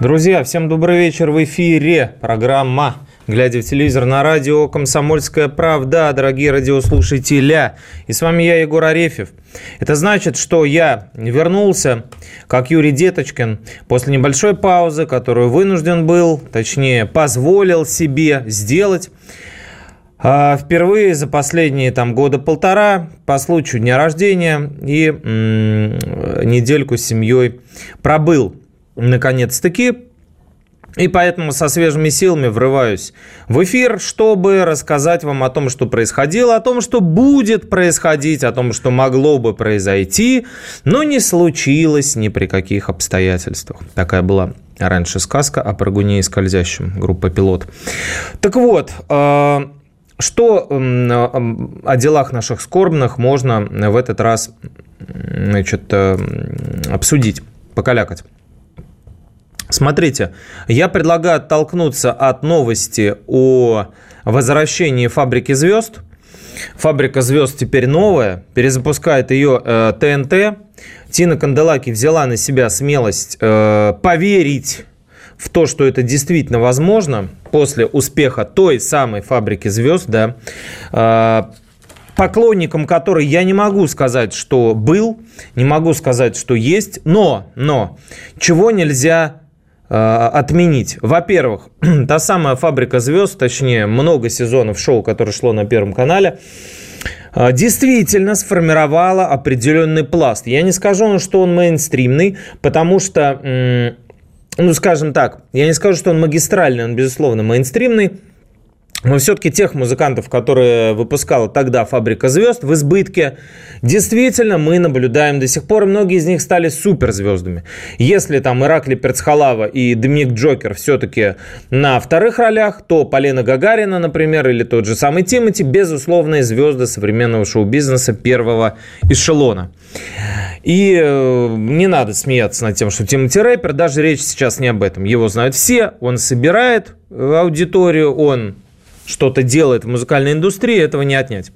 Друзья, всем добрый вечер. В эфире программа глядя в телевизор на радио «Комсомольская правда», дорогие радиослушатели. И с вами я, Егор Арефьев. Это значит, что я вернулся, как Юрий Деточкин, после небольшой паузы, которую вынужден был, точнее, позволил себе сделать. А, впервые за последние там года полтора по случаю дня рождения и м- недельку с семьей пробыл наконец-таки. И поэтому со свежими силами врываюсь в эфир, чтобы рассказать вам о том, что происходило, о том, что будет происходить, о том, что могло бы произойти, но не случилось ни при каких обстоятельствах. Такая была раньше сказка о прыгуне и скользящем, группа «Пилот». Так вот, э, что о делах наших скорбных можно в этот раз значит, э, обсудить, покалякать? Смотрите, я предлагаю оттолкнуться от новости о возвращении фабрики звезд. Фабрика звезд теперь новая, перезапускает ее э, ТНТ. Тина Канделаки взяла на себя смелость э, поверить в то, что это действительно возможно после успеха той самой фабрики звезд, да, э, поклонником которой я не могу сказать, что был, не могу сказать, что есть, но, но, чего нельзя отменить. Во-первых, та самая «Фабрика звезд», точнее, много сезонов шоу, которое шло на Первом канале, э, действительно сформировала определенный пласт. Я не скажу, что он мейнстримный, потому что, ну, скажем так, я не скажу, что он магистральный, он, безусловно, мейнстримный, но все-таки тех музыкантов, которые выпускала тогда «Фабрика звезд» в избытке, действительно мы наблюдаем до сих пор. Многие из них стали суперзвездами. Если там Иракли Перцхалава и Доминик Джокер все-таки на вторых ролях, то Полина Гагарина, например, или тот же самый Тимати, безусловные звезды современного шоу-бизнеса первого эшелона. И э, не надо смеяться над тем, что Тимати рэпер, даже речь сейчас не об этом. Его знают все, он собирает аудиторию, он что-то делает в музыкальной индустрии, этого не отнять.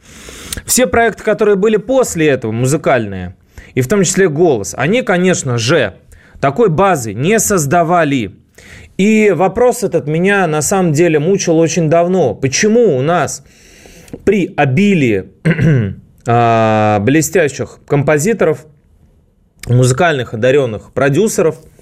Все проекты, которые были после этого, музыкальные, и в том числе «Голос», они, конечно же, такой базы не создавали. И вопрос этот меня на самом деле мучил очень давно. Почему у нас при обилии а, блестящих композиторов, музыкальных одаренных продюсеров –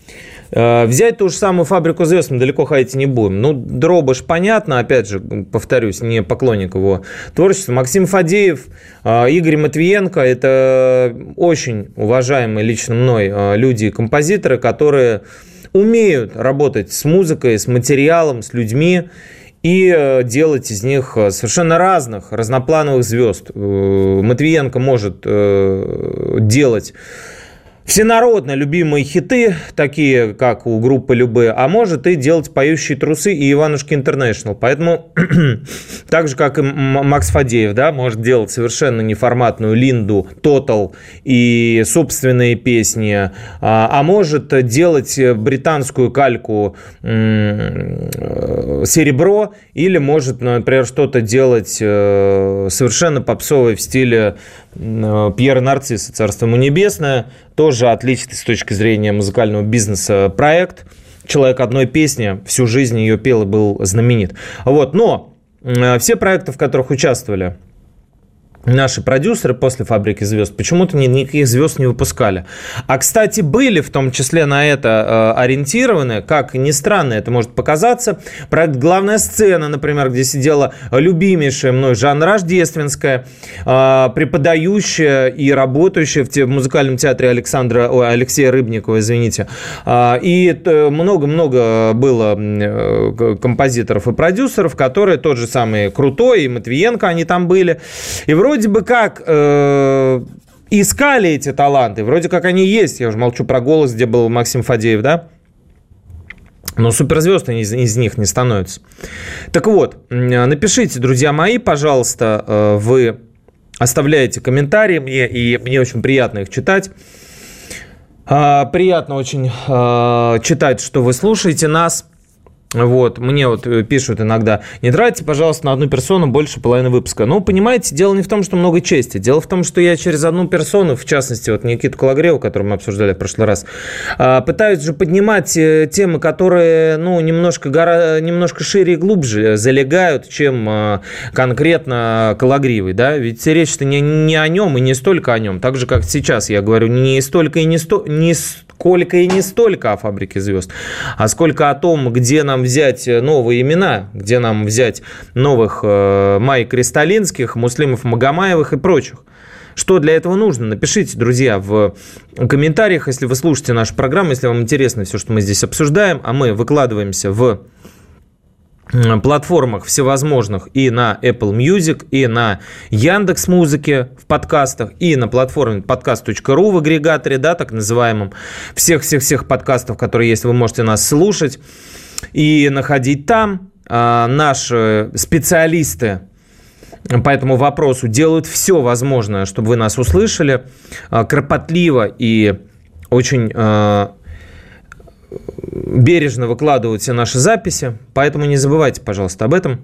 взять ту же самую фабрику звезд мы далеко ходить не будем. Ну, Дробыш, понятно, опять же, повторюсь, не поклонник его творчества. Максим Фадеев, э, Игорь Матвиенко – это очень уважаемые лично мной э, люди и композиторы, которые умеют работать с музыкой, с материалом, с людьми и делать из них совершенно разных, разноплановых звезд. Матвиенко может делать всенародно любимые хиты, такие как у группы Любы, а может и делать поющие трусы и Иванушки Интернешнл. Поэтому, так же, как и Макс Фадеев, да, может делать совершенно неформатную Линду, Тотал и собственные песни, а, а может делать британскую кальку Серебро или может, например, что-то делать э, совершенно попсовое в стиле Э, Пьера Нарцисса, Царство ему небесное, тоже отличный с точки зрения музыкального бизнеса проект. Человек одной песни, всю жизнь ее пел и был знаменит. Вот, но э, все проекты, в которых участвовали наши продюсеры после «Фабрики звезд» почему-то никаких звезд не выпускали. А, кстати, были в том числе на это э, ориентированы, как ни странно это может показаться, проект «Главная сцена», например, где сидела любимейшая мной Жанна Рождественская, э, преподающая и работающая в, те, музыкальном театре Александра, ой, Алексея Рыбникова, извините. Э, и много-много было композиторов и продюсеров, которые тот же самый Крутой и Матвиенко, они там были. И вроде вроде бы как э, искали эти таланты, вроде как они есть. Я уже молчу про голос, где был Максим Фадеев, да? но суперзвезды из, из них не становятся. Так вот, напишите, друзья мои, пожалуйста, э, вы оставляете комментарии мне, и мне очень приятно их читать. А, приятно очень а, читать, что вы слушаете нас. Вот, мне вот э, пишут иногда, не тратьте, пожалуйста, на одну персону больше половины выпуска. Ну, понимаете, дело не в том, что много чести. Дело в том, что я через одну персону, в частности, вот Никиту Кологреву, которую мы обсуждали в прошлый раз, а, пытаюсь же поднимать э, темы, которые, ну, немножко, гора, немножко шире и глубже залегают, чем а, конкретно Кологривый, да? Ведь речь-то не, не о нем и не столько о нем. Так же, как сейчас я говорю, не столько и не, сто, не сколько и не столько о «Фабрике звезд», а сколько о том, где нам взять новые имена, где нам взять новых э, Май Кристалинских, Муслимов Магомаевых и прочих. Что для этого нужно? Напишите, друзья, в комментариях, если вы слушаете нашу программу, если вам интересно все, что мы здесь обсуждаем, а мы выкладываемся в платформах всевозможных и на Apple Music, и на Яндекс Музыке в подкастах, и на платформе podcast.ru в агрегаторе, да, так называемом. Всех-всех-всех подкастов, которые есть, вы можете нас слушать и находить там. А, наши специалисты по этому вопросу делают все возможное, чтобы вы нас услышали. А, кропотливо и очень а, бережно выкладывают все наши записи, поэтому не забывайте, пожалуйста, об этом.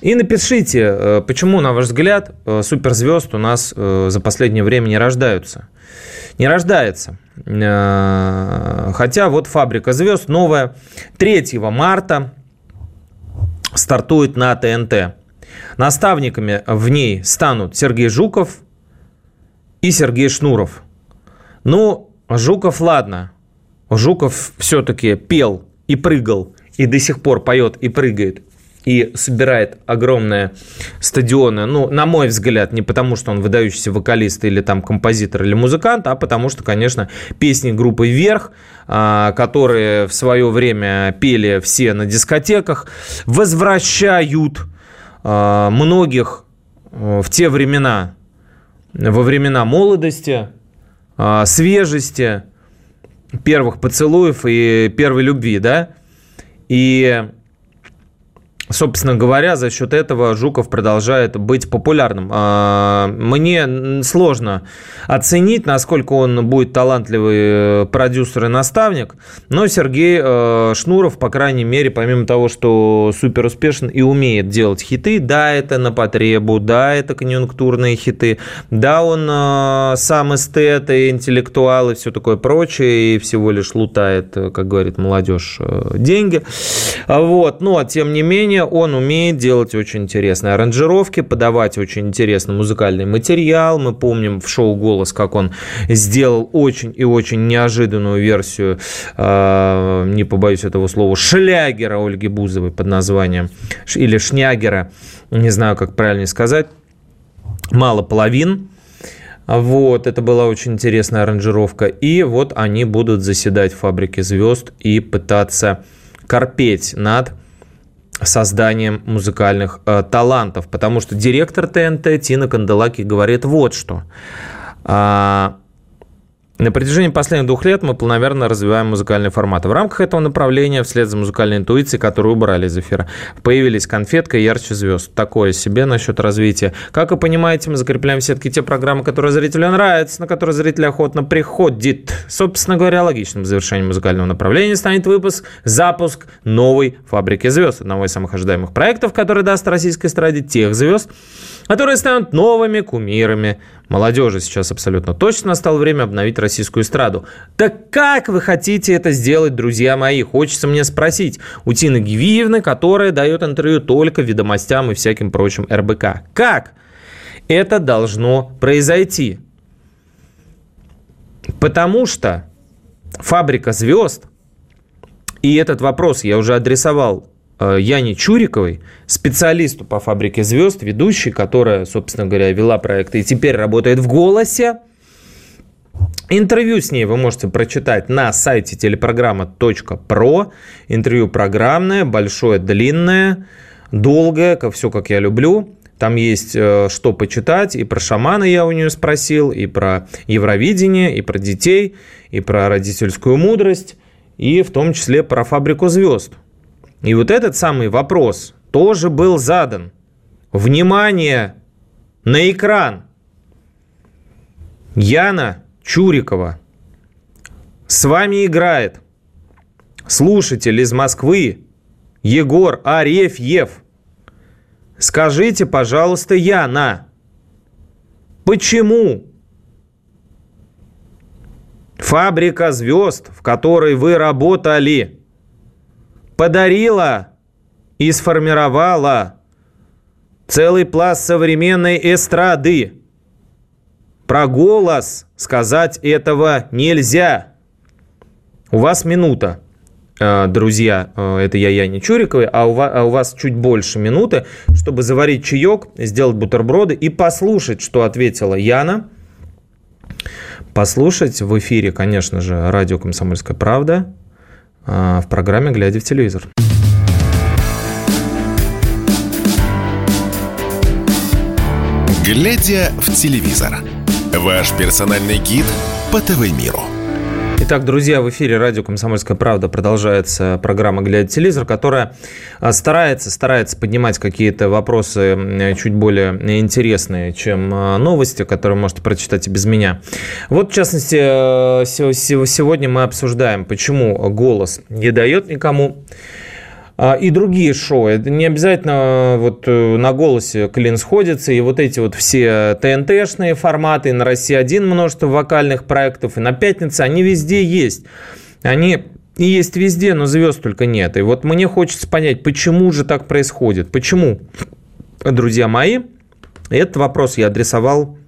И напишите, почему, на ваш взгляд, суперзвезд у нас за последнее время не рождаются. Не рождается. Хотя вот «Фабрика звезд» новая 3 марта стартует на ТНТ. Наставниками в ней станут Сергей Жуков и Сергей Шнуров. Ну, Жуков, ладно, Жуков все-таки пел и прыгал, и до сих пор поет и прыгает, и собирает огромные стадионы, ну, на мой взгляд, не потому, что он выдающийся вокалист или там композитор или музыкант, а потому что, конечно, песни группы «Вверх», а, которые в свое время пели все на дискотеках, возвращают а, многих э, в те времена, во времена молодости, а, свежести, первых поцелуев и первой любви, да? И собственно говоря, за счет этого Жуков продолжает быть популярным. А, мне сложно оценить, насколько он будет талантливый э, продюсер и наставник, но Сергей э, Шнуров, по крайней мере, помимо того, что супер успешен и умеет делать хиты, да, это на потребу, да, это конъюнктурные хиты, да, он э, сам эстет и интеллектуал и все такое прочее, и всего лишь лутает, как говорит молодежь, деньги. Вот, но тем не менее, менее, он умеет делать очень интересные аранжировки, подавать очень интересный музыкальный материал. Мы помним в шоу «Голос», как он сделал очень и очень неожиданную версию, э, не побоюсь этого слова, шлягера Ольги Бузовой под названием, или шнягера, не знаю, как правильно сказать, «Мало половин». Вот, это была очень интересная аранжировка. И вот они будут заседать в фабрике звезд и пытаться корпеть над созданием музыкальных э, талантов, потому что директор ТНТ Тина Канделаки говорит вот что. А, на протяжении последних двух лет мы планомерно развиваем музыкальные форматы. В рамках этого направления, вслед за музыкальной интуицией, которую убрали из эфира, появились конфетка и ярче звезд. Такое себе насчет развития. Как вы понимаете, мы закрепляем все-таки те программы, которые зрителю нравятся, на которые зритель охотно приходит. Собственно говоря, логичным завершением музыкального направления станет выпуск, запуск новой «Фабрики звезд», одного из самых ожидаемых проектов, который даст российской эстраде тех звезд, которые станут новыми кумирами молодежи. Сейчас абсолютно точно настало время обновить российскую эстраду. Так как вы хотите это сделать, друзья мои? Хочется мне спросить у Тины Гивиевны, которая дает интервью только ведомостям и всяким прочим РБК. Как это должно произойти? Потому что фабрика звезд, и этот вопрос я уже адресовал Яне Чуриковой, специалисту по «Фабрике звезд», ведущей, которая, собственно говоря, вела проект и теперь работает в «Голосе». Интервью с ней вы можете прочитать на сайте телепрограмма.про. Интервью программное, большое, длинное, долгое, как все, как я люблю. Там есть э, что почитать. И про шамана я у нее спросил, и про Евровидение, и про детей, и про родительскую мудрость и в том числе про фабрику звезд. И вот этот самый вопрос тоже был задан. Внимание на экран. Яна Чурикова с вами играет слушатель из Москвы Егор Арефьев. Скажите, пожалуйста, Яна, почему фабрика звезд, в которой вы работали, подарила и сформировала целый пласт современной эстрады. Про голос сказать этого нельзя. У вас минута. Э, друзья, э, это я Яне Чуриковой, а у, вас, а у вас чуть больше минуты, чтобы заварить чаек, сделать бутерброды и послушать, что ответила Яна. Послушать в эфире, конечно же, радио «Комсомольская правда» в программе «Глядя в телевизор». «Глядя в телевизор» – ваш персональный гид по ТВ-миру – Итак, друзья, в эфире радио «Комсомольская правда» продолжается программа «Глядя телевизор», которая а, старается, старается поднимать какие-то вопросы чуть более интересные, чем а, новости, которые можете прочитать и без меня. Вот, в частности, э, сегодня мы обсуждаем, почему голос не дает никому и другие шоу. Это не обязательно вот э, на голосе клин сходится, и вот эти вот все ТНТшные форматы, и на России-1 множество вокальных проектов, и на Пятнице, они везде есть. Они и есть везде, но звезд только нет. И вот мне хочется понять, почему же так происходит? Почему, друзья мои, этот вопрос я адресовал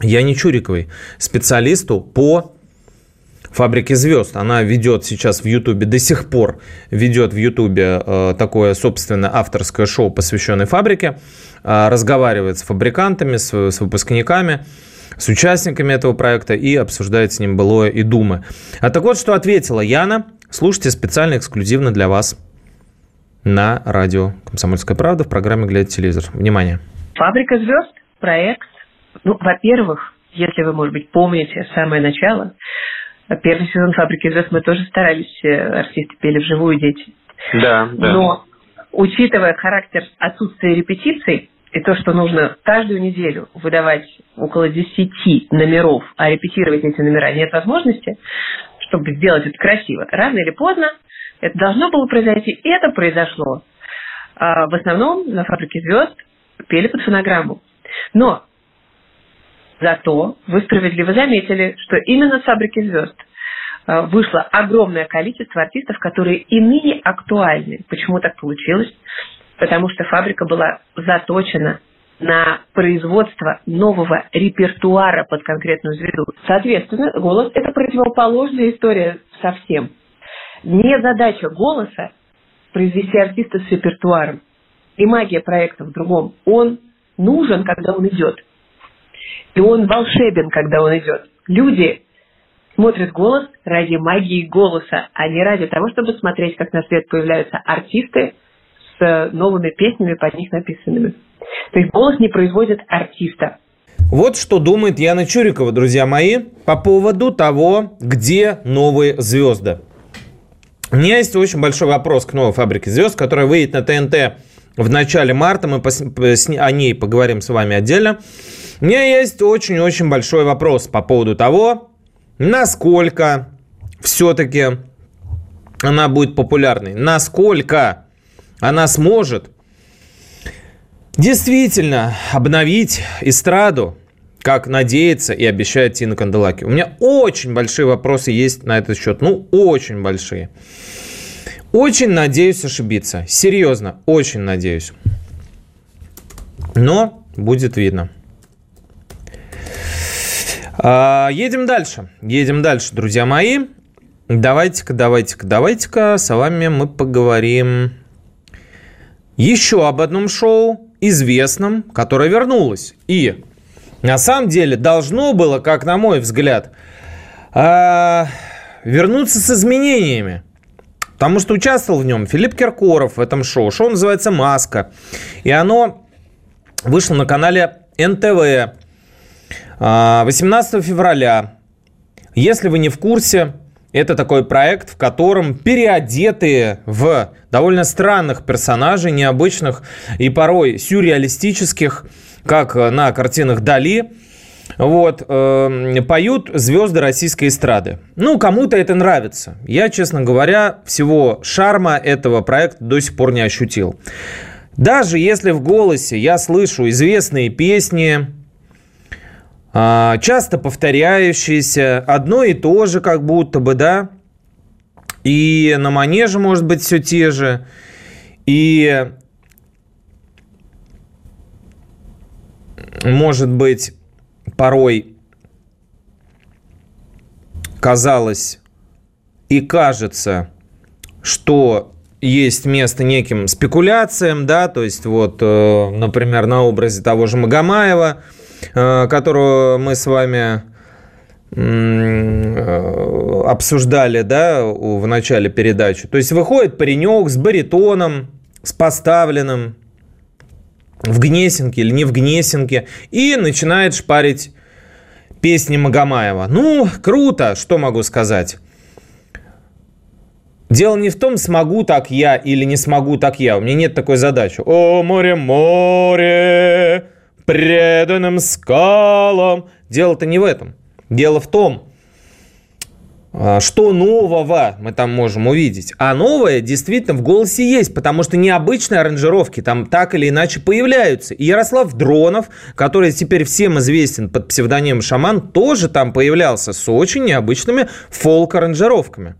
Яне Чуриковой, специалисту по «Фабрики звезд». Она ведет сейчас в Ютубе, до сих пор ведет в Ютубе э, такое собственное авторское шоу, посвященное фабрике, э, разговаривает с фабрикантами, с, с выпускниками, с участниками этого проекта и обсуждает с ним былое и думы. А так вот, что ответила Яна. Слушайте специально, эксклюзивно для вас на радио «Комсомольская правда» в программе «Глядя телевизор». Внимание. «Фабрика звезд» – проект, ну, во-первых, если вы, может быть, помните самое начало, Первый сезон «Фабрики звезд» мы тоже старались, э, артисты пели вживую дети. Да, да. Но, учитывая характер отсутствия репетиций, и то, что нужно каждую неделю выдавать около 10 номеров, а репетировать эти номера нет возможности, чтобы сделать это красиво. Рано или поздно это должно было произойти, и это произошло. А в основном на «Фабрике звезд» пели под фонограмму. Но Зато вы справедливо заметили, что именно с «Фабрики звезд» э, вышло огромное количество артистов, которые и ныне актуальны. Почему так получилось? Потому что фабрика была заточена на производство нового репертуара под конкретную звезду. Соответственно, голос – это противоположная история совсем. Не задача голоса произвести артиста с репертуаром. И магия проекта в другом. Он нужен, когда он идет – и он волшебен, когда он идет. Люди смотрят голос ради магии голоса, а не ради того, чтобы смотреть, как на свет появляются артисты с новыми песнями под них написанными. То есть голос не производит артиста. Вот что думает Яна Чурикова, друзья мои, по поводу того, где новые звезды. У меня есть очень большой вопрос к новой фабрике звезд, которая выйдет на ТНТ в начале марта. Мы о ней поговорим с вами отдельно. У меня есть очень-очень большой вопрос по поводу того, насколько все-таки она будет популярной, насколько она сможет действительно обновить эстраду, как надеется и обещает Тина Канделаки. У меня очень большие вопросы есть на этот счет. Ну, очень большие. Очень надеюсь ошибиться. Серьезно, очень надеюсь. Но будет видно. А, едем дальше. Едем дальше, друзья мои. Давайте-ка, давайте-ка, давайте-ка с вами мы поговорим еще об одном шоу, известном, которое вернулось. И на самом деле должно было, как на мой взгляд, а, вернуться с изменениями. Потому что участвовал в нем Филипп Киркоров в этом шоу. Шоу называется «Маска». И оно вышло на канале НТВ. 18 а, февраля. Если вы не в курсе, Это такой проект, в котором переодетые в довольно странных персонажей, необычных и порой сюрреалистических, как на картинах Дали, вот, э, поют звезды российской эстрады. Ну, кому-то это нравится. Я, честно говоря, всего шарма этого проекта до сих пор не ощутил. Даже если в голосе я слышу известные песни, а, часто повторяющиеся, одно и то же как будто бы, да, и на манеже может быть все те же, и может быть порой казалось и кажется, что есть место неким спекуляциям, да, то есть вот, э, например, на образе того же Магомаева, э, которого мы с вами э, обсуждали, да, в начале передачи. То есть выходит паренек с баритоном, с поставленным в Гнесинке или не в Гнесинке и начинает шпарить песни Магомаева. Ну, круто, что могу сказать. Дело не в том, смогу так я или не смогу так я. У меня нет такой задачи. О, море, море, преданным скалам. Дело-то не в этом. Дело в том, что нового мы там можем увидеть. А новое действительно в голосе есть, потому что необычные аранжировки там так или иначе появляются. И Ярослав Дронов, который теперь всем известен под псевдонимом Шаман, тоже там появлялся с очень необычными фолк-аранжировками.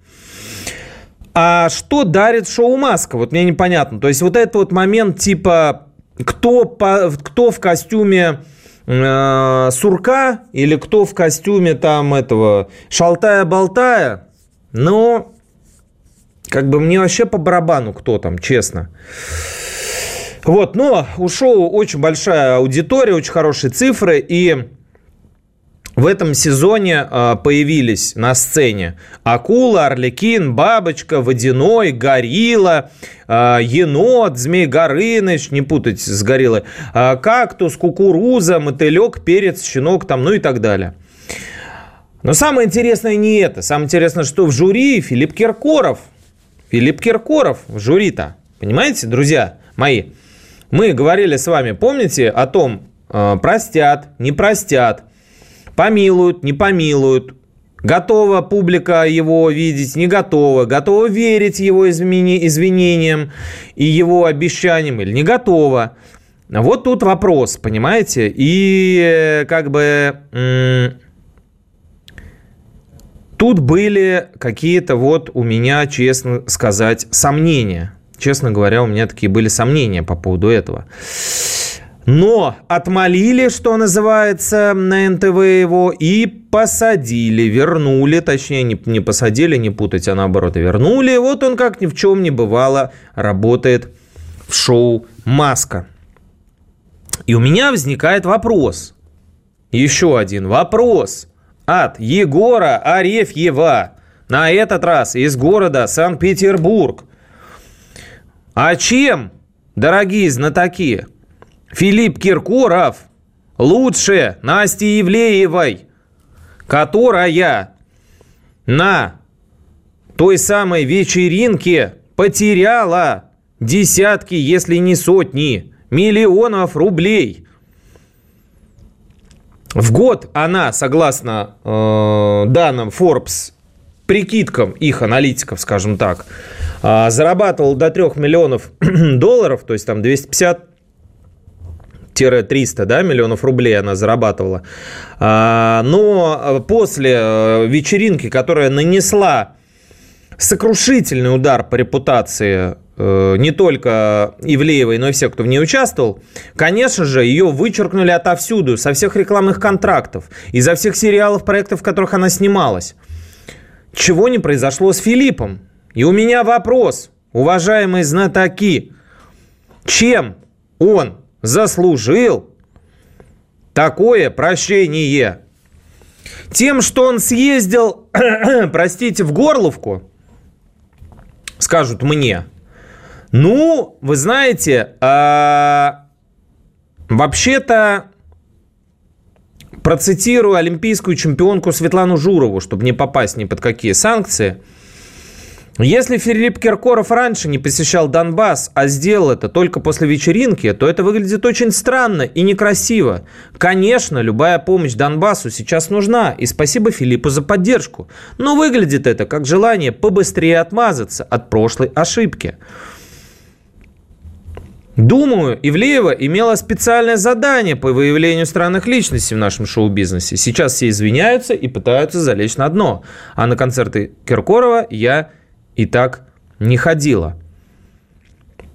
А что дарит шоу «Маска»? Вот мне непонятно. То есть вот этот вот момент типа кто, по, кто в костюме сурка или кто в костюме там этого шалтая-болтая, ну, как бы мне вообще по барабану кто там, честно. Вот, но у шоу очень большая аудитория, очень хорошие цифры, и в этом сезоне э, появились на сцене акула, орликин, бабочка, водяной, горилла, э, енот, змей Горыныч, не путать с гориллой, э, кактус, кукуруза, мотылек, перец, щенок, там, ну и так далее. Но самое интересное не это. Самое интересное, что в жюри Филипп Киркоров. Филипп Киркоров в жюри-то. Понимаете, друзья мои? Мы говорили с вами, помните, о том, простят, не простят – Помилуют, не помилуют. Готова публика его видеть, не готова. Готова верить его извинениям и его обещаниям или не готова. Вот тут вопрос, понимаете? И э, как бы тут были какие-то вот у меня, честно сказать, сомнения. Честно говоря, у меня такие были сомнения по поводу этого. Но отмолили, что называется, на НТВ его и посадили, вернули, точнее, не, не посадили, не путать, а наоборот, вернули. Вот он, как ни в чем не бывало, работает в шоу «Маска». И у меня возникает вопрос. Еще один вопрос от Егора Арефьева. На этот раз из города Санкт-Петербург. А чем, дорогие знатоки, Филипп Киркоров лучше Насти Евлеевой, которая на той самой вечеринке потеряла десятки, если не сотни, миллионов рублей. В год она, согласно э, данным Forbes, прикидкам их аналитиков, скажем так, э, зарабатывала до 3 миллионов долларов, то есть там 250 300 да, миллионов рублей она зарабатывала. А, но после э, вечеринки, которая нанесла сокрушительный удар по репутации э, не только Ивлеевой, но и всех, кто в ней участвовал, конечно же, ее вычеркнули отовсюду, со всех рекламных контрактов, изо всех сериалов, проектов, в которых она снималась. Чего не произошло с Филиппом? И у меня вопрос, уважаемые знатоки, чем он заслужил такое прощение. Тем, что он съездил, простите, в Горловку, скажут мне, ну, вы знаете, а, вообще-то Процитирую олимпийскую чемпионку Светлану Журову, чтобы не попасть ни под какие санкции – если Филипп Киркоров раньше не посещал Донбасс, а сделал это только после вечеринки, то это выглядит очень странно и некрасиво. Конечно, любая помощь Донбассу сейчас нужна, и спасибо Филиппу за поддержку. Но выглядит это как желание побыстрее отмазаться от прошлой ошибки. Думаю, Ивлеева имела специальное задание по выявлению странных личностей в нашем шоу-бизнесе. Сейчас все извиняются и пытаются залечь на дно. А на концерты Киркорова я и так не ходила.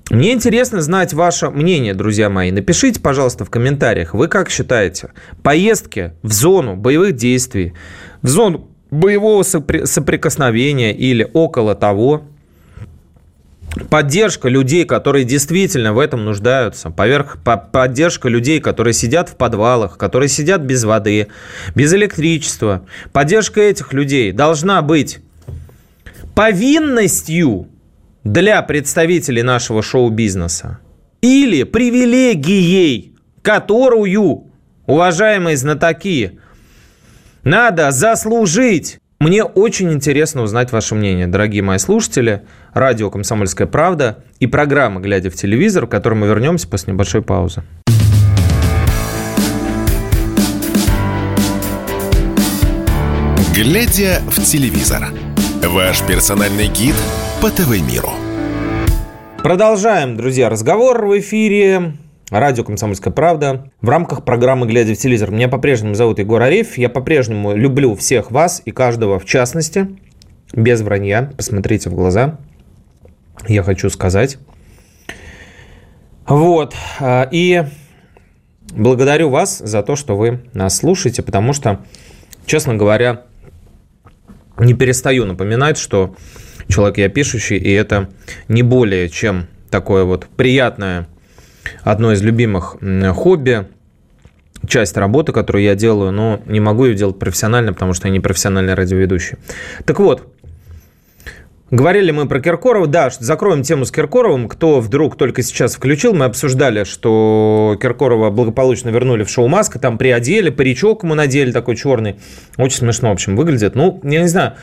Мне интересно знать ваше мнение, друзья мои. Напишите, пожалуйста, в комментариях, вы как считаете, поездки в зону боевых действий, в зону боевого соприкосновения или около того, поддержка людей, которые действительно в этом нуждаются, поверх, поддержка людей, которые сидят в подвалах, которые сидят без воды, без электричества, поддержка этих людей должна быть повинностью для представителей нашего шоу-бизнеса или привилегией, которую, уважаемые знатоки, надо заслужить. Мне очень интересно узнать ваше мнение, дорогие мои слушатели. Радио «Комсомольская правда» и программа «Глядя в телевизор», к которой мы вернемся после небольшой паузы. «Глядя в телевизор» Ваш персональный гид по ТВ-миру. Продолжаем, друзья, разговор в эфире. Радио «Комсомольская правда». В рамках программы «Глядя в телевизор» меня по-прежнему зовут Егор Арефь. Я по-прежнему люблю всех вас и каждого в частности. Без вранья. Посмотрите в глаза. Я хочу сказать. Вот. А, и благодарю вас за то, что вы нас слушаете, потому что, честно говоря, не перестаю напоминать, что человек я пишущий, и это не более чем такое вот приятное, одно из любимых хобби, часть работы, которую я делаю, но не могу ее делать профессионально, потому что я не профессиональный радиоведущий. Так вот, Говорили мы про Киркорова. Да, закроем тему с Киркоровым. Кто вдруг только сейчас включил, мы обсуждали, что Киркорова благополучно вернули в шоу «Маска», там приодели, паричок ему надели такой черный. Очень смешно, в общем, выглядит. Ну, я не знаю,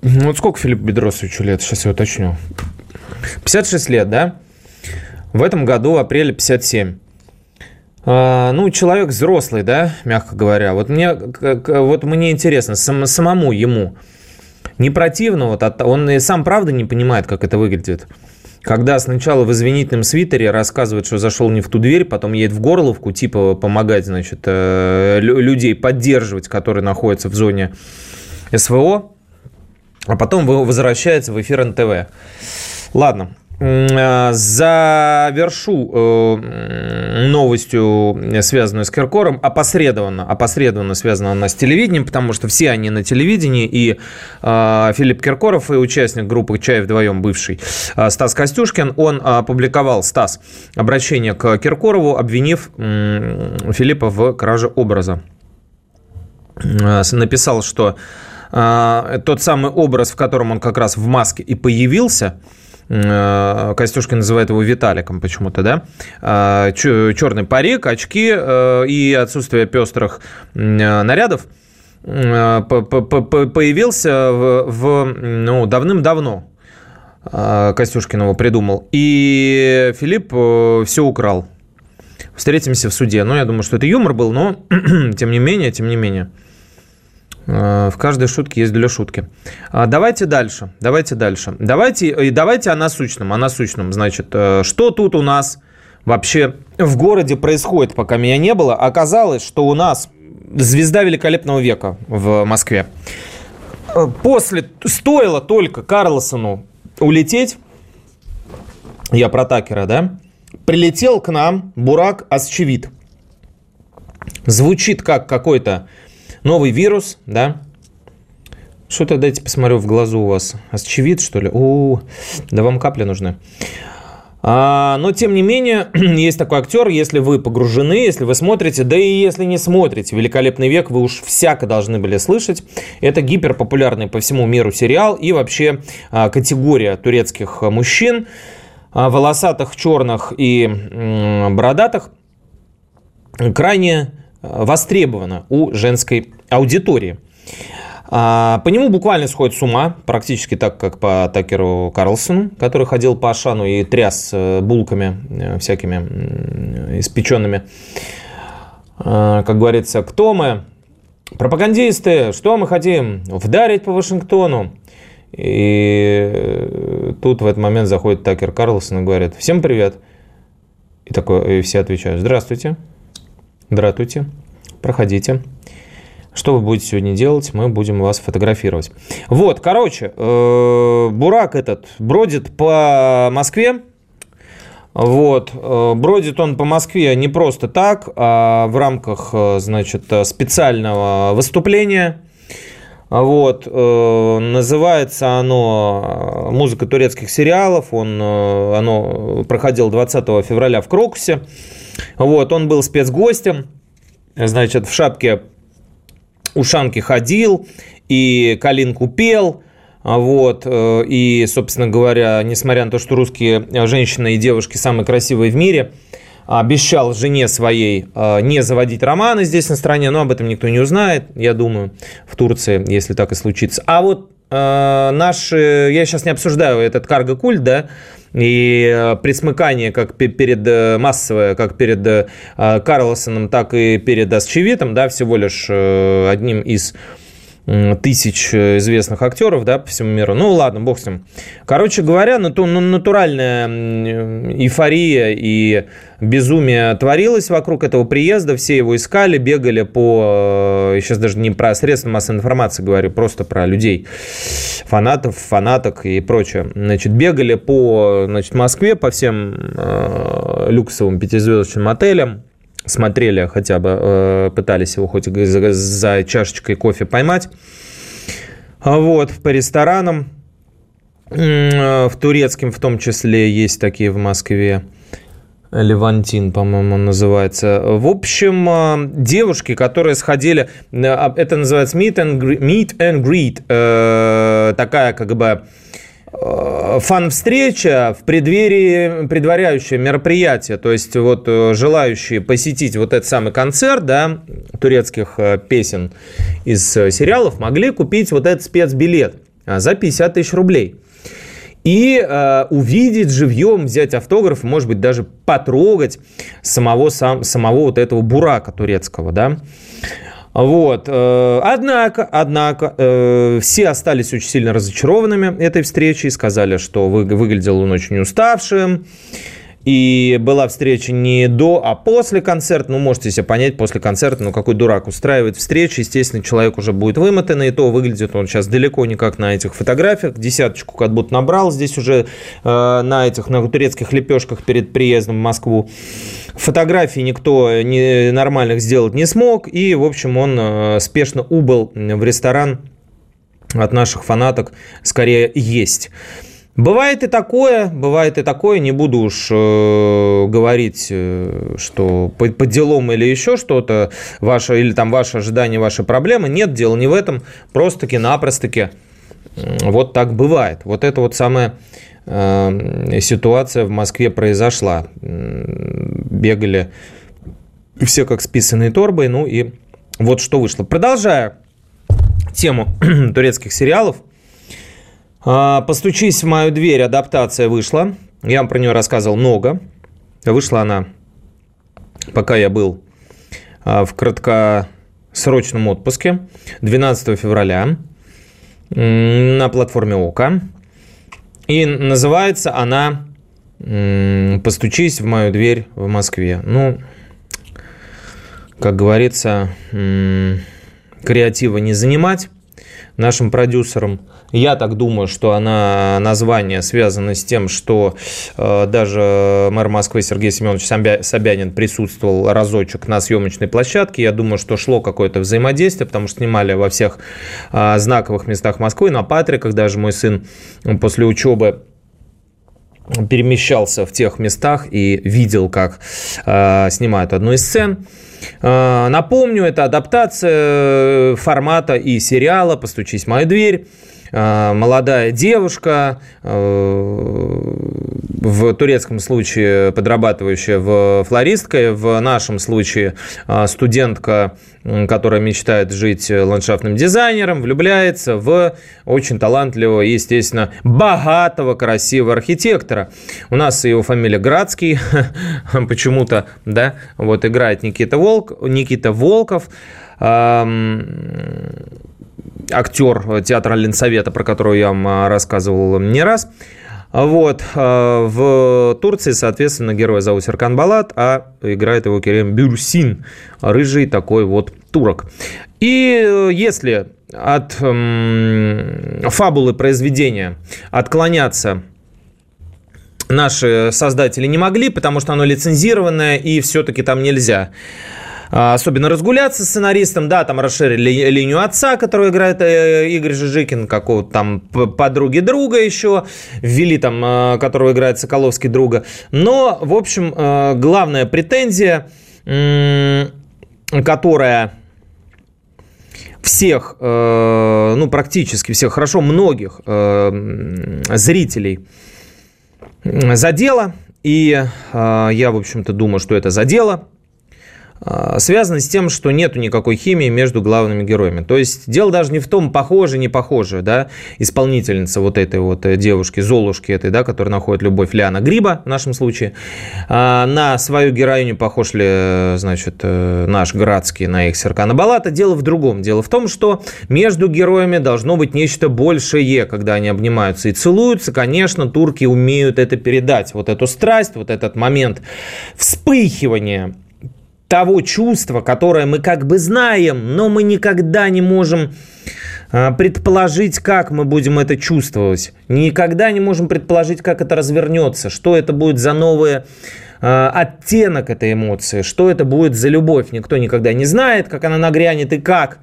вот сколько Филиппу Бедросовичу лет? Сейчас я уточню. 56 лет, да? В этом году, в апреле, 57. А, ну, человек взрослый, да, мягко говоря. Вот мне, вот мне интересно, сам, самому ему не противно, вот от, он и сам правда не понимает, как это выглядит. Когда сначала в извинительном свитере рассказывает, что зашел не в ту дверь, потом едет в Горловку, типа помогать, значит, э, людей поддерживать, которые находятся в зоне СВО, а потом возвращается в эфир НТВ. Ладно, завершу э, новостью, связанную с Киркором, опосредованно, опосредованно связана она с телевидением, потому что все они на телевидении, и э, Филипп Киркоров, и участник группы «Чай вдвоем», бывший Стас Костюшкин, он опубликовал, Стас, обращение к Киркорову, обвинив Филиппа в краже образа. Написал, что тот самый образ, в котором он как раз в маске и появился – Э, Костюшкин называет его Виталиком почему-то, да? Э, Черный парик, очки э, и отсутствие пестрых нарядов появился в, в ну, давным-давно. Костюшкин его придумал. И Филипп все украл. Встретимся в суде. Ну, я думаю, что это юмор был, но тем не менее, тем не менее. Э, в каждой шутке есть для шутки. А, давайте дальше. Давайте дальше. Давайте, и давайте о насущном. О насущном. Значит, э, что тут у нас вообще в городе происходит, пока меня не было? Оказалось, что у нас звезда великолепного века в Москве. Э, после, стоило только Карлсону улететь, я про Такера, да, прилетел к нам Бурак Асчевит. Звучит как какой-то Новый вирус, да? Что-то дайте посмотрю в глазу у вас. Асчевид, что ли? У, да вам капли нужны. А, но, тем не менее, есть такой актер, если вы погружены, если вы смотрите, да и если не смотрите «Великолепный век», вы уж всяко должны были слышать. Это гиперпопулярный по всему миру сериал и вообще а, категория турецких мужчин, а, волосатых, черных и м, бородатых, крайне востребовано у женской аудитории. А, по нему буквально сходит с ума, практически так, как по Такеру Карлсону, который ходил по Ашану и тряс э, булками э, всякими испеченными. А, как говорится, кто мы? Пропагандисты, что мы хотим? Вдарить по Вашингтону. И э, тут в этот момент заходит Такер Карлсон и говорит, всем привет. И, такой, и все отвечают, здравствуйте, здравствуйте, проходите. Что вы будете сегодня делать? Мы будем вас фотографировать. Вот, короче, э, Бурак этот бродит по Москве. Вот, э, бродит он по Москве не просто так, а в рамках, э, значит, специального выступления. Вот, называется оно «Музыка турецких сериалов». Он, оно проходило 20 февраля в Крокусе. Вот, он был спецгостем, значит, в шапке ушанки ходил, и калинку пел, вот, э, и, собственно говоря, несмотря на то, что русские женщины и девушки самые красивые в мире, обещал жене своей э, не заводить романы здесь на стране, но об этом никто не узнает, я думаю, в Турции, если так и случится. А вот э, наши, я сейчас не обсуждаю этот карго-культ, да, и э, присмыкание как перед массовое, как перед Карлосоном, так и перед Асчевитом, да, всего лишь одним из тысяч известных актеров, да, по всему миру. Ну, ладно, бог с ним. Короче говоря, нату, ну, натуральная эйфория и безумие творилось вокруг этого приезда. Все его искали, бегали по... Сейчас даже не про средства массовой информации говорю, просто про людей, фанатов, фанаток и прочее. Значит, бегали по значит, Москве, по всем э, люксовым пятизвездочным отелям, смотрели хотя бы, э, пытались его хоть за, за чашечкой кофе поймать. А вот, по ресторанам, э, в турецком в том числе есть такие в Москве. Левантин, по-моему, называется. В общем, э, девушки, которые сходили, а, это называется meet and, meet and greet, такая как бы фан-встреча в преддверии, предваряющее мероприятие, то есть вот э, желающие посетить вот этот самый концерт, да, турецких э, песен из сериалов, могли купить вот этот спецбилет за 50 тысяч рублей. И э, увидеть живьем, взять автограф, может быть, даже потрогать самого, сам, самого вот этого бурака турецкого, да. Вот. Э, однако, однако, э, все остались очень сильно разочарованными этой встречей, сказали, что выглядел он очень уставшим, и была встреча не до, а после концерта. Ну, можете себе понять, после концерта, ну, какой дурак устраивает встречу. Естественно, человек уже будет вымотан, и то выглядит он сейчас далеко не как на этих фотографиях. Десяточку как будто набрал здесь уже э, на этих, на турецких лепешках перед приездом в Москву. Фотографий никто не, нормальных сделать не смог, и, в общем, он э, спешно убыл в ресторан от наших фанаток скорее есть. Бывает и такое, бывает и такое, не буду уж э, говорить, э, что по, по делам или еще что-то, ваше, или там ваши ожидания, ваши проблемы. Нет, дело не в этом, просто-таки, напросто-таки вот так бывает. Вот это вот самая э, ситуация в Москве произошла. Бегали все как списанные торбой, ну и вот что вышло. Продолжая тему турецких сериалов – «Постучись в мою дверь» адаптация вышла. Я вам про нее рассказывал много. Вышла она, пока я был а, в краткосрочном отпуске 12 февраля на платформе ОКО. И называется она «Постучись в мою дверь в Москве». Ну, как говорится, креатива не занимать нашим продюсерам. Я так думаю, что она название связано с тем, что э, даже мэр Москвы Сергей Семенович Собянин присутствовал разочек на съемочной площадке. Я думаю, что шло какое-то взаимодействие, потому что снимали во всех э, знаковых местах Москвы, на Патриках даже мой сын после учебы перемещался в тех местах и видел, как э, снимают одну из сцен. Э, напомню, это адаптация формата и сериала «Постучись в мою дверь». Э, молодая девушка э, в турецком случае подрабатывающая в флористкой, в нашем случае а, студентка, которая мечтает жить ландшафтным дизайнером, влюбляется в очень талантливого, естественно, богатого, красивого архитектора. У нас его фамилия Градский, почему-то, да, вот играет Никита, Волк, Никита Волков, актер театра Ленсовета, про которого я вам рассказывал не раз. Вот. А, в Турции, соответственно, герой зовут Серкан Балат, а играет его Керем Бюрсин, рыжий такой вот турок. И если от эм, фабулы произведения отклоняться наши создатели не могли, потому что оно лицензированное, и все-таки там нельзя а, особенно разгуляться с сценаристом, да, там расширили линию отца, которую играет э, Игорь Жижикин, какого-то там подруги друга еще, ввели там, э, которого играет Соколовский друга. Но, в общем, э, главная претензия, которая всех, ну, практически всех, хорошо, многих зрителей задела, и я, в общем-то, думаю, что это задело, а, связано с тем, что нету никакой химии между главными героями. То есть дело даже не в том, похоже, не похоже, да, исполнительница вот этой вот э, девушки, Золушки этой, да, которая находит любовь Ляна Гриба в нашем случае, а, на свою героиню похож ли, значит, э, наш Градский на их Серкана Балата. Дело в другом. Дело в том, что между героями должно быть нечто большее, когда они обнимаются и целуются. Конечно, турки умеют это передать. Вот эту страсть, вот этот момент вспыхивания того чувства, которое мы как бы знаем, но мы никогда не можем а, предположить, как мы будем это чувствовать. Никогда не можем предположить, как это развернется, что это будет за новый а, оттенок этой эмоции, что это будет за любовь. Никто никогда не знает, как она нагрянет и как.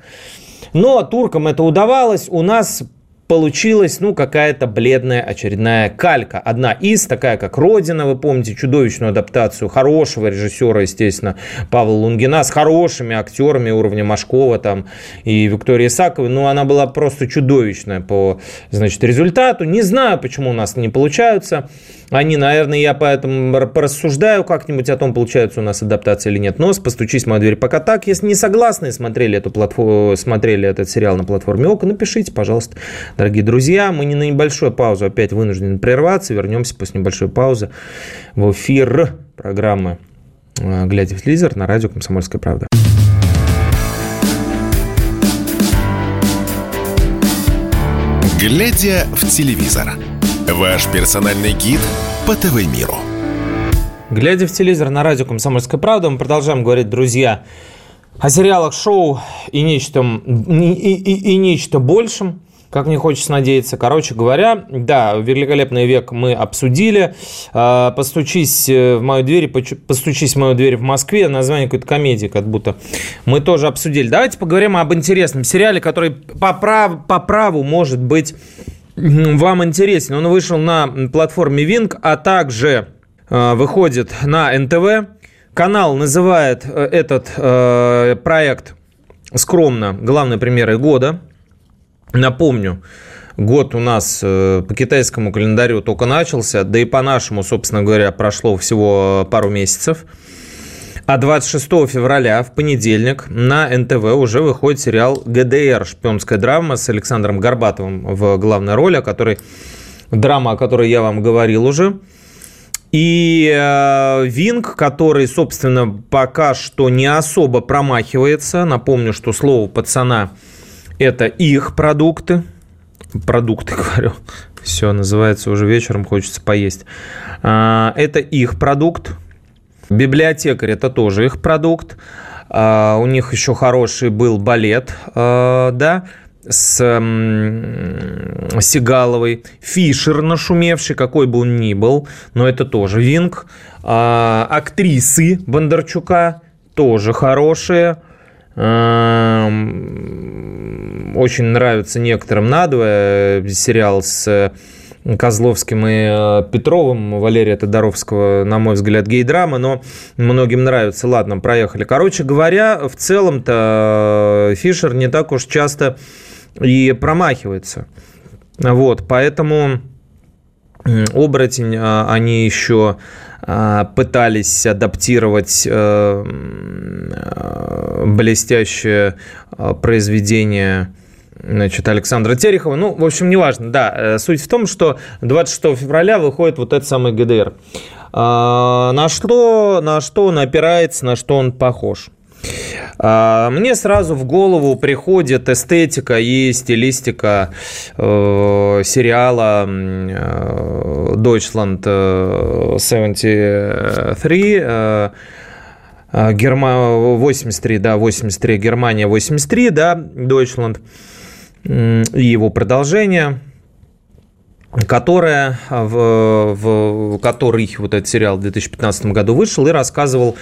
Но туркам это удавалось. У нас получилась, ну, какая-то бледная очередная калька. Одна из, такая как «Родина», вы помните, чудовищную адаптацию хорошего режиссера, естественно, Павла Лунгина, с хорошими актерами уровня Машкова там и Виктории Исаковой. Ну, она была просто чудовищная по, значит, результату. Не знаю, почему у нас не получаются они, наверное, я поэтому порассуждаю как-нибудь о том, получается у нас адаптация или нет. Но постучись в мою дверь пока так. Если не согласны, смотрели, эту платформу, смотрели этот сериал на платформе ОКО, напишите, пожалуйста, дорогие друзья. Мы не на небольшую паузу опять вынуждены прерваться. Вернемся после небольшой паузы в эфир программы э, «Глядя в телевизор» на радио «Комсомольская правда». «Глядя в телевизор» Ваш персональный гид по ТВ-миру. Глядя в телевизор на радио «Комсомольская правда», мы продолжаем говорить, друзья, о сериалах, шоу и нечто, и, и, и нечто большем как мне хочется надеяться. Короче говоря, да, «Великолепный век» мы обсудили. А, «Постучись в мою дверь», «Постучись в мою дверь в Москве», название какой-то комедии как будто. Мы тоже обсудили. Давайте поговорим об интересном сериале, который по, прав, по праву может быть вам интересен. Он вышел на платформе Wing, а также э, выходит на НТВ. Канал называет э, этот э, проект скромно главной премьерой года. Напомню, год у нас по китайскому календарю только начался, да и по нашему, собственно говоря, прошло всего пару месяцев. А 26 февраля, в понедельник, на НТВ уже выходит сериал «ГДР. Шпионская драма» с Александром Горбатовым в главной роли, о которой, драма, о которой я вам говорил уже. И э, Винг, который, собственно, пока что не особо промахивается. Напомню, что слово пацана – это их продукты. Продукты, говорю. Все, называется уже вечером, хочется поесть. Э, это их продукт. Библиотекарь – это тоже их продукт. А, у них еще хороший был балет, а, да, с Сигаловой. Фишер нашумевший, какой бы он ни был, но это тоже Винг. А, актрисы Бондарчука тоже хорошие. Очень нравится некоторым надвое сериал с Козловским и э, Петровым, Валерия Тодоровского, на мой взгляд, гей-драма, но многим нравится. Ладно, проехали. Короче говоря, в целом-то э, Фишер не так уж часто и промахивается. Вот, поэтому оборотень, они еще пытались адаптировать блестящее произведение значит, Александра Терехова. Ну, в общем, неважно, да. Э, суть в том, что 26 февраля выходит вот этот самый ГДР. А, на что, на что он опирается, на что он похож? А, мне сразу в голову приходит эстетика и стилистика э, сериала э, Deutschland 73, э, Герма... 83, да, 83, Германия 83, да, Deutschland и его продолжение, которое, в, в, который вот этот сериал в 2015 году вышел и рассказывал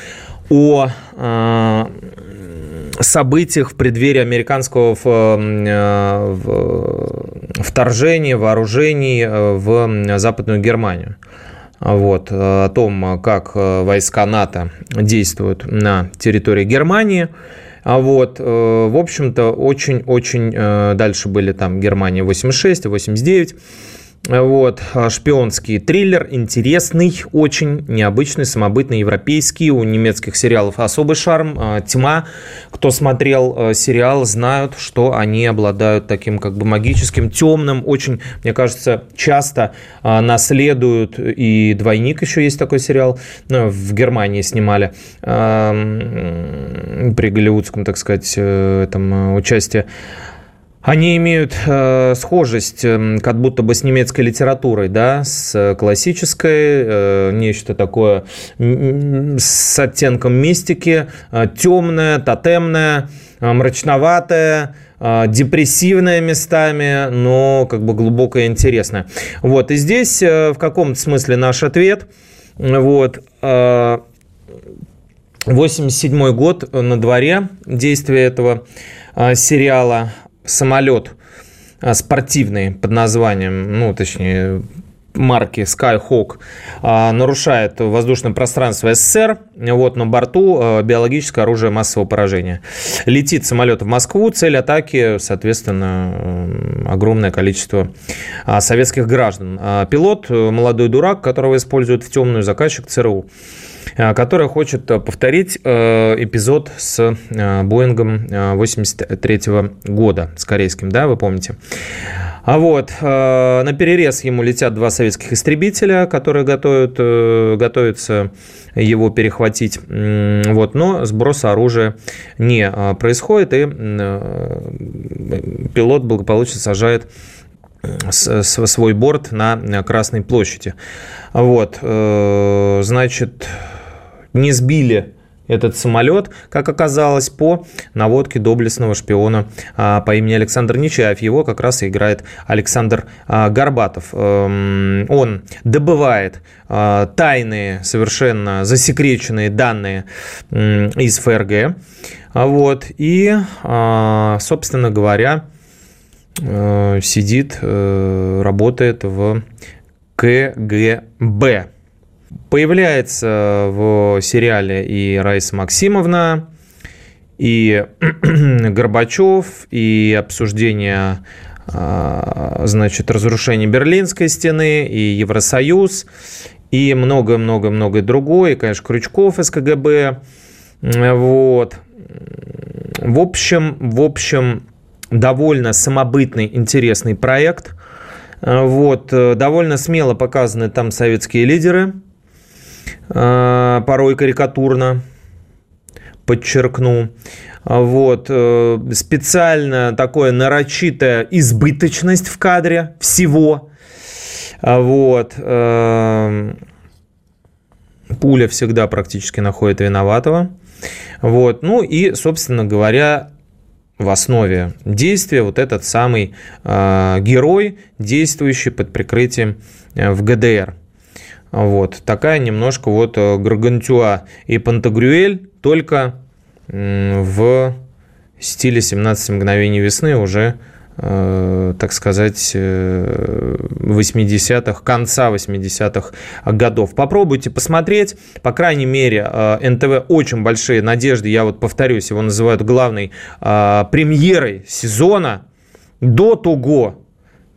о э, событиях в преддверии американского э, вторжения, вооружений в Западную Германию. Вот, о том, как войска НАТО действуют на территории Германии – а вот, э, в общем-то, очень-очень э, дальше были там Германия 86, 89. Вот, а, шпионский триллер, интересный, очень необычный, самобытный, европейский. У немецких сериалов особый шарм, а, тьма. Кто смотрел а, сериал, знают, что они обладают таким как бы магическим, темным, очень, мне кажется, часто наследуют, и «Двойник» еще есть такой сериал, ну, в Германии снимали, при голливудском, так сказать, э, этом участии они имеют э, схожесть э, как будто бы с немецкой литературой, да, с классической, э, нечто такое с оттенком мистики, э, темное, тотемное, э, мрачноватое, э, депрессивное местами, но как бы глубокое и интересное. Вот, и здесь э, в каком-то смысле наш ответ, вот, э, 87 год на дворе действия этого э, сериала самолет а, спортивный под названием, ну, точнее, марки Skyhawk а, нарушает воздушное пространство СССР. Вот на борту а, биологическое оружие массового поражения. Летит самолет в Москву. Цель атаки, соответственно, огромное количество советских граждан. Пилот, молодой дурак, которого используют в темную, заказчик ЦРУ. Э, которая хочет э, повторить э, эпизод с Боингом 83 года, с корейским, да, вы помните? А вот, на перерез ему летят два советских истребителя, которые готовят, готовятся его перехватить. Вот, но сброса оружия не происходит, и пилот благополучно сажает свой борт на Красной площади. Вот, значит, не сбили этот самолет, как оказалось, по наводке доблестного шпиона а, по имени Александр Нечаев. Его как раз и играет Александр а, Горбатов. Эм, он добывает а, тайные, совершенно засекреченные данные из ФРГ. Вот, и, собственно говоря, э, сидит, э, работает в КГБ. Появляется в сериале и Раиса Максимовна, и Горбачев, и обсуждение а, значит, разрушения Берлинской стены, и Евросоюз, и много-много-много другое, и, конечно, Крючков из КГБ. Вот. В общем, в общем, довольно самобытный, интересный проект. Вот. Довольно смело показаны там советские лидеры – Э, порой карикатурно, подчеркну. Вот. Э, специально такое нарочитая избыточность в кадре всего. Вот. Э, пуля всегда практически находит виноватого. Вот. Ну и, собственно говоря, в основе действия вот этот самый э, герой, действующий под прикрытием в ГДР. Вот. Такая немножко вот э, Гаргантюа и Пантагрюэль, только в стиле 17 мгновений весны уже э, так сказать, 80-х, э, конца 80-х годов. Попробуйте посмотреть. По крайней мере, НТВ очень большие надежды. Я вот повторюсь, его называют главной премьерой сезона. До того,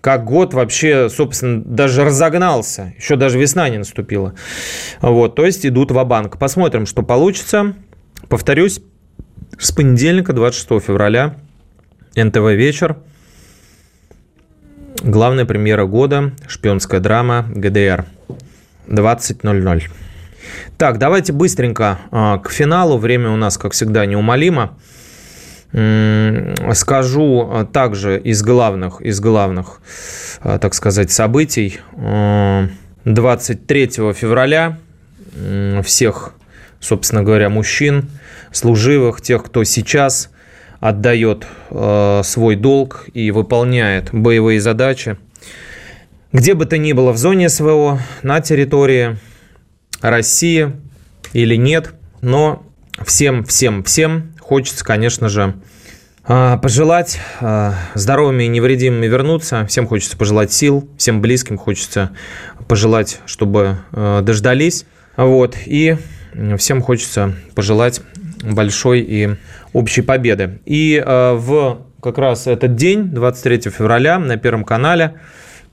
как год вообще, собственно, даже разогнался. Еще даже весна не наступила. Вот, то есть идут в банк Посмотрим, что получится. Повторюсь, с понедельника, 26 февраля, НТВ «Вечер». Главная премьера года, шпионская драма ГДР. 20.00. Так, давайте быстренько а, к финалу. Время у нас, как всегда, неумолимо. Скажу а, также из главных, из главных, а, так сказать, событий. 23 февраля всех, собственно говоря, мужчин, служивых, тех, кто сейчас отдает свой долг и выполняет боевые задачи, где бы то ни было в зоне СВО, на территории России или нет, но всем, всем, всем хочется, конечно же, а, пожелать а, здоровыми и невредимыми вернуться. Всем хочется пожелать сил, всем близким хочется пожелать, чтобы а, дождались. Вот. И всем хочется пожелать большой и общей победы. И в как раз этот день, 23 февраля, на Первом канале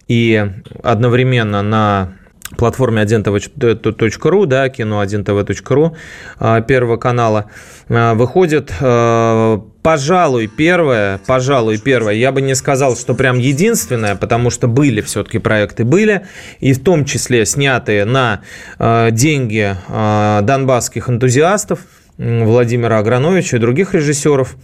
и одновременно на платформе 1tv.ru, да, кино1tv.ru а, Первого канала а, выходит, а, пожалуй, первое, пожалуй, первое, я бы не сказал, что прям единственное, потому что были все-таки проекты, были, и в том числе снятые на деньги донбасских энтузиастов, Владимира Аграновича и других режиссеров.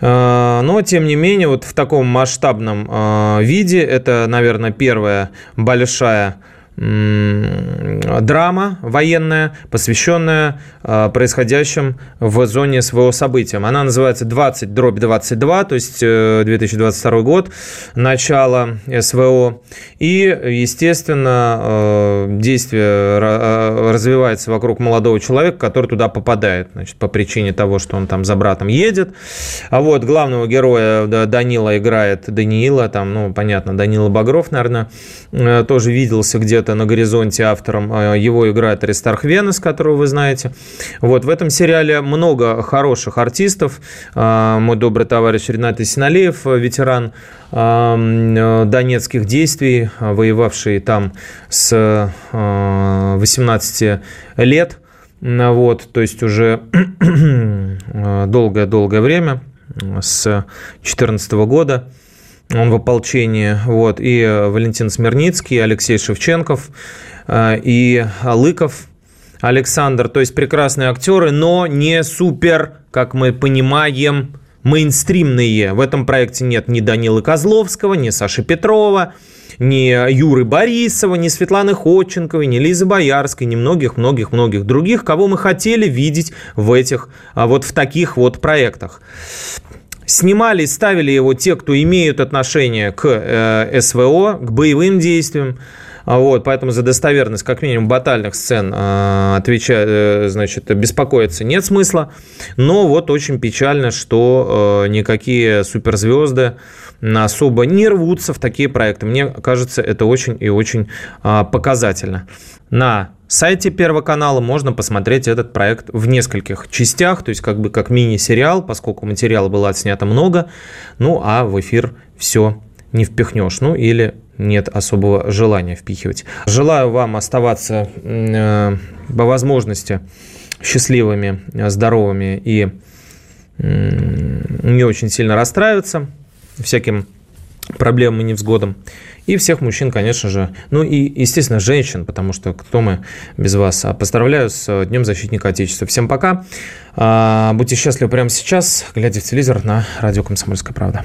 Но, тем не менее, вот в таком масштабном виде это, наверное, первая большая драма военная, посвященная а, происходящим в зоне СВО событиям. Она называется 20 дробь 22, то есть 2022 э, год, начало СВО. И, естественно, э, действие развивается вокруг молодого человека, который туда попадает, значит, по причине того, что он там за братом едет. А вот главного героя Данила играет Даниила, там, ну, понятно, Данила Багров, наверное, э, тоже виделся где-то где-то на горизонте автором. А, его играет Аристарх Венес, которого вы знаете. Вот, в этом сериале много хороших артистов. А, мой добрый товарищ Ренат Исиналиев, ветеран а, донецких действий, воевавший там с 18 лет. Вот, то есть уже долгое-долгое время, с 2014 года он в ополчении, вот, и э, Валентин Смирницкий, Алексей Шевченков, э, и Лыков Александр, то есть прекрасные актеры, но не супер, как мы понимаем, мейнстримные. В этом проекте нет ни Данилы Козловского, ни Саши Петрова, ни Юры Борисова, ни Светланы Ходченковой, ни Лизы Боярской, ни многих-многих-многих других, кого мы хотели видеть в этих, а вот в таких вот проектах. Снимали, ставили его те, кто имеют отношение к э, СВО, к боевым действиям. А вот, поэтому за достоверность, как минимум, батальных сцен э, отвечать, э, значит, беспокоиться нет смысла. Но вот очень печально, что э, никакие суперзвезды особо не рвутся в такие проекты. Мне кажется, это очень и очень э, показательно. На сайте Первого канала можно посмотреть этот проект в нескольких частях, то есть как бы как мини-сериал, поскольку материала было отснято много, ну а в эфир все не впихнешь, ну или нет особого желания впихивать. Желаю вам оставаться э, по возможности счастливыми, здоровыми и э, не очень сильно расстраиваться всяким проблемам и невзгодам. И всех мужчин, конечно же, ну и, естественно, женщин, потому что кто мы без вас. А поздравляю с Днем Защитника Отечества. Всем пока. А, будьте счастливы прямо сейчас, глядя в телевизор на радио «Комсомольская правда».